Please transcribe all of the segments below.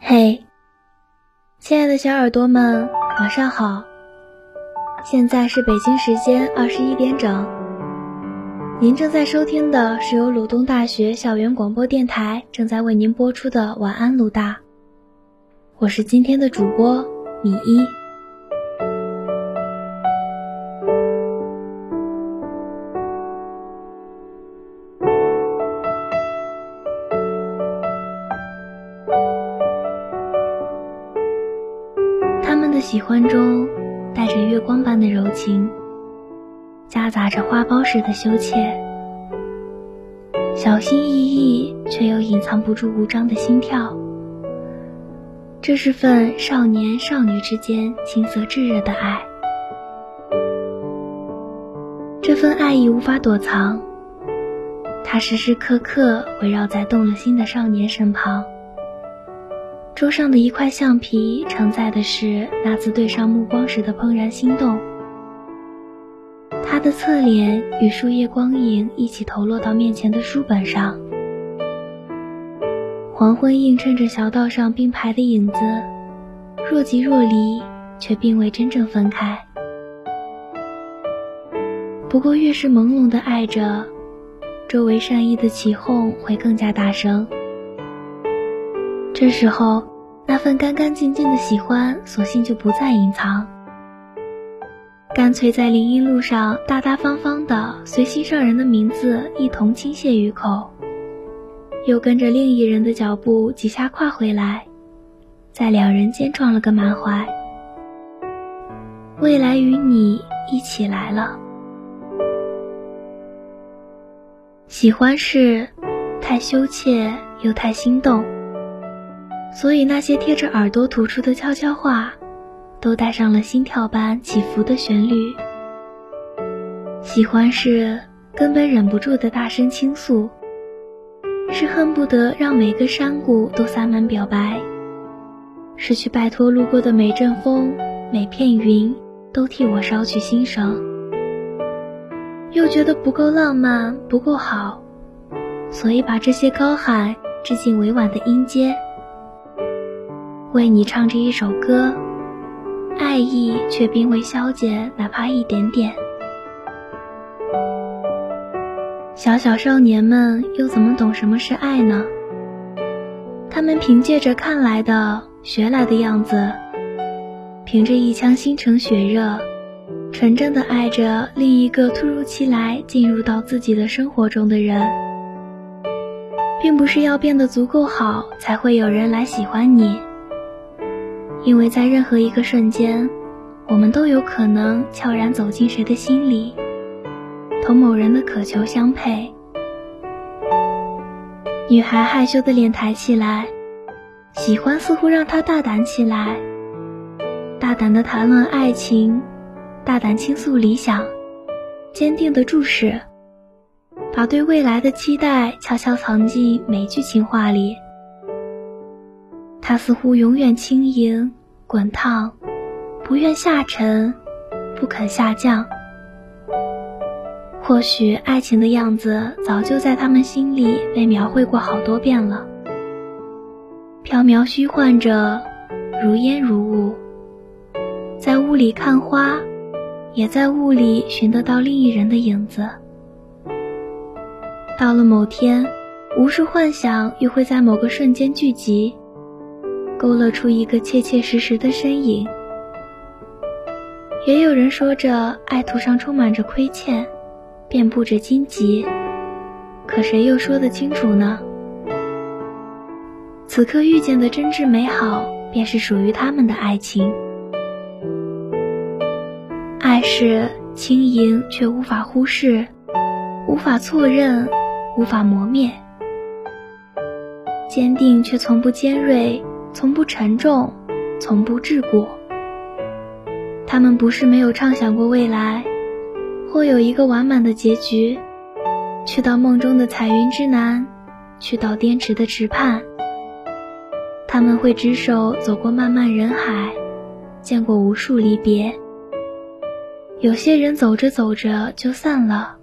嘿，亲爱的小耳朵们，晚上好！现在是北京时间二十一点整。您正在收听的是由鲁东大学校园广播电台正在为您播出的《晚安鲁大》，我是今天的主播米一。的喜欢中带着月光般的柔情，夹杂着花苞似的羞怯，小心翼翼却又隐藏不住无章的心跳。这是份少年少女之间青涩炙热的爱，这份爱意无法躲藏，它时时刻刻围绕在动了心的少年身旁。桌上的一块橡皮承载的是那次对上目光时的怦然心动。他的侧脸与树叶光影一起投落到面前的书本上。黄昏映衬着小道上并排的影子，若即若离，却并未真正分开。不过越是朦胧的爱着，周围善意的起哄会更加大声。这时候，那份干干净净的喜欢，索性就不再隐藏，干脆在林荫路上大大方方的随心上人的名字一同倾泻于口，又跟着另一人的脚步几下跨回来，在两人间撞了个满怀。未来与你一起来了，喜欢是太羞怯又太心动。所以那些贴着耳朵吐出的悄悄话，都带上了心跳般起伏的旋律。喜欢是根本忍不住的大声倾诉，是恨不得让每个山谷都洒满表白，是去拜托路过的每阵风、每片云都替我捎去心声。又觉得不够浪漫，不够好，所以把这些高喊致敬委婉的音阶。为你唱着一首歌，爱意却并未消减，哪怕一点点。小小少年们又怎么懂什么是爱呢？他们凭借着看来的、学来的样子，凭着一腔心诚血热，纯真的爱着另一个突如其来进入到自己的生活中的人，并不是要变得足够好，才会有人来喜欢你。因为在任何一个瞬间，我们都有可能悄然走进谁的心里，同某人的渴求相配。女孩害羞的脸抬起来，喜欢似乎让她大胆起来，大胆的谈论爱情，大胆倾诉理想，坚定的注视，把对未来的期待悄悄藏进每句情话里。她似乎永远轻盈、滚烫，不愿下沉，不肯下降。或许爱情的样子早就在他们心里被描绘过好多遍了，飘渺虚幻着，如烟如雾，在雾里看花，也在雾里寻得到另一人的影子。到了某天，无数幻想又会在某个瞬间聚集。勾勒出一个切切实实的身影。也有人说着，爱途上充满着亏欠，遍布着荆棘。可谁又说得清楚呢？此刻遇见的真挚美好，便是属于他们的爱情。爱是轻盈却无法忽视，无法错认，无法磨灭；坚定却从不尖锐。从不沉重，从不桎梏。他们不是没有畅想过未来，或有一个完满的结局，去到梦中的彩云之南，去到滇池的池畔。他们会执手走过漫漫人海，见过无数离别。有些人走着走着就散了，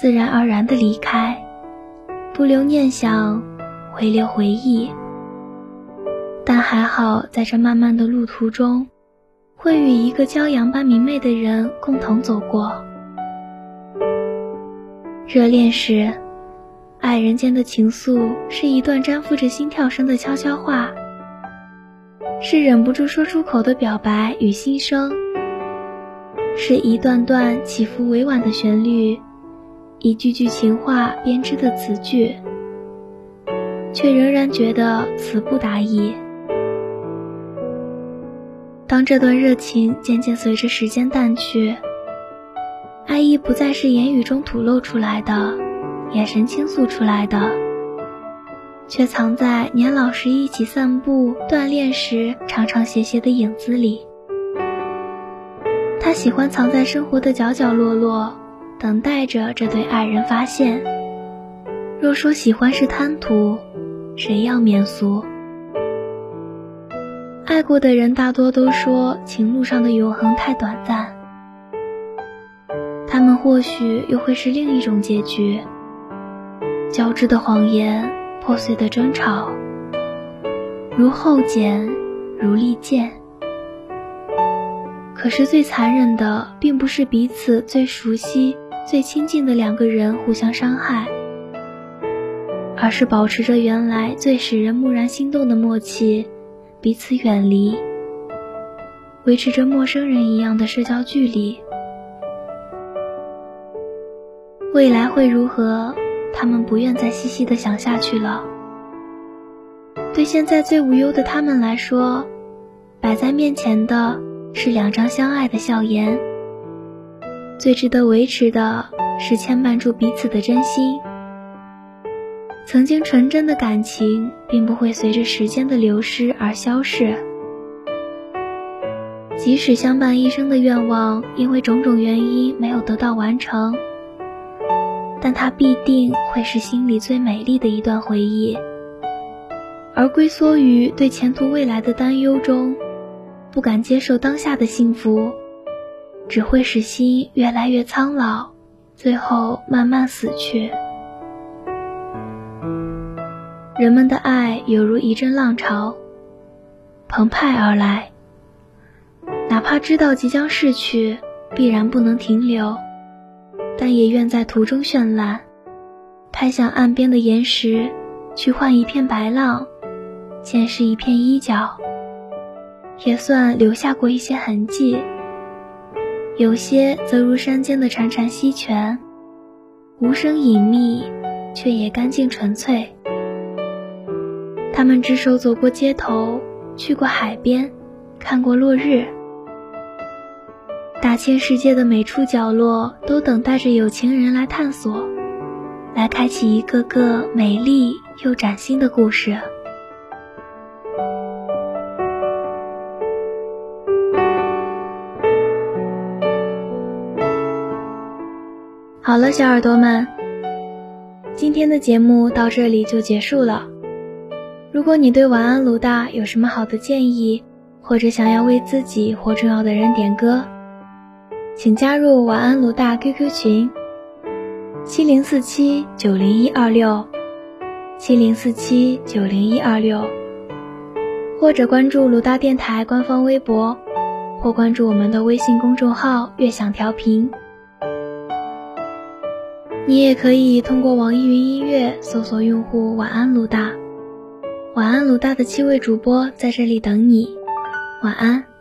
自然而然的离开，不留念想，回留回忆。但还好，在这漫漫的路途中，会与一个骄阳般明媚的人共同走过。热恋时，爱人间的情愫是一段沾附着心跳声的悄悄话，是忍不住说出口的表白与心声，是一段段起伏委婉的旋律，一句句情话编织的词句，却仍然觉得词不达意。当这段热情渐渐随着时间淡去，爱意不再是言语中吐露出来的，眼神倾诉出来的，却藏在年老时一起散步、锻炼时长长斜斜的影子里。他喜欢藏在生活的角角落落，等待着这对爱人发现。若说喜欢是贪图，谁要免俗？过的人大多都说情路上的永恒太短暂，他们或许又会是另一种结局。交织的谎言，破碎的争吵，如后茧，如利剑。可是最残忍的，并不是彼此最熟悉、最亲近的两个人互相伤害，而是保持着原来最使人蓦然心动的默契。彼此远离，维持着陌生人一样的社交距离。未来会如何？他们不愿再细细的想下去了。对现在最无忧的他们来说，摆在面前的是两张相爱的笑颜。最值得维持的是牵绊住彼此的真心。曾经纯真的感情，并不会随着时间的流失而消逝。即使相伴一生的愿望因为种种原因没有得到完成，但它必定会是心里最美丽的一段回忆。而龟缩于对前途未来的担忧中，不敢接受当下的幸福，只会使心越来越苍老，最后慢慢死去。人们的爱犹如一阵浪潮，澎湃而来。哪怕知道即将逝去，必然不能停留，但也愿在途中绚烂。拍向岸边的岩石，去换一片白浪，见识一片衣角，也算留下过一些痕迹。有些则如山间的潺潺溪泉，无声隐秘，却也干净纯粹。他们只手走过街头，去过海边，看过落日。大千世界的每处角落，都等待着有情人来探索，来开启一个个美丽又崭新的故事。好了，小耳朵们，今天的节目到这里就结束了。如果你对晚安鲁大有什么好的建议，或者想要为自己或重要的人点歌，请加入晚安鲁大 QQ 群：七零四七九零一二六，七零四七九零一二六，或者关注鲁大电台官方微博，或关注我们的微信公众号“悦享调频”。你也可以通过网易云音乐搜索用户“晚安鲁大”。晚安，鲁大的七位主播在这里等你。晚安。